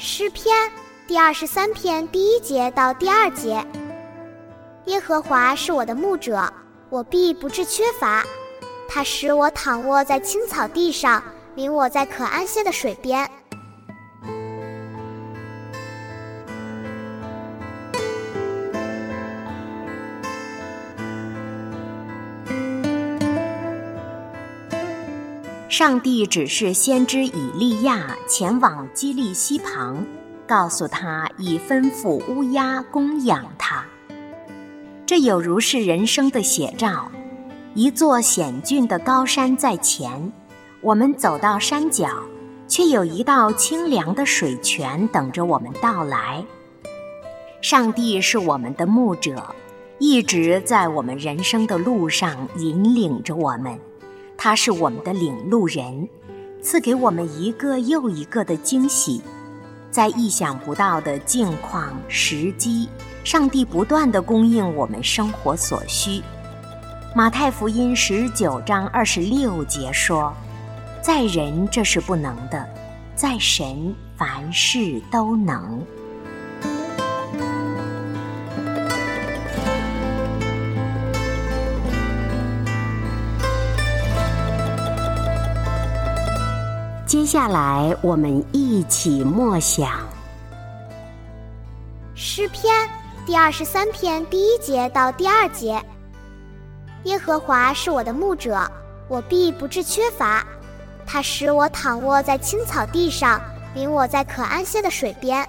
诗篇第二十三篇第一节到第二节：耶和华是我的牧者，我必不致缺乏。他使我躺卧在青草地上，领我在可安歇的水边。上帝指示先知以利亚前往基利溪旁，告诉他已吩咐乌鸦供养他。这有如是人生的写照：一座险峻的高山在前，我们走到山脚，却有一道清凉的水泉等着我们到来。上帝是我们的牧者，一直在我们人生的路上引领着我们。他是我们的领路人，赐给我们一个又一个的惊喜，在意想不到的境况时机，上帝不断的供应我们生活所需。马太福音十九章二十六节说：“在人这是不能的，在神凡事都能。”接下来，我们一起默想诗篇第二十三篇第一节到第二节：耶和华是我的牧者，我必不致缺乏。他使我躺卧在青草地上，领我在可安歇的水边。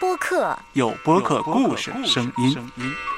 播客，有播客故事声音。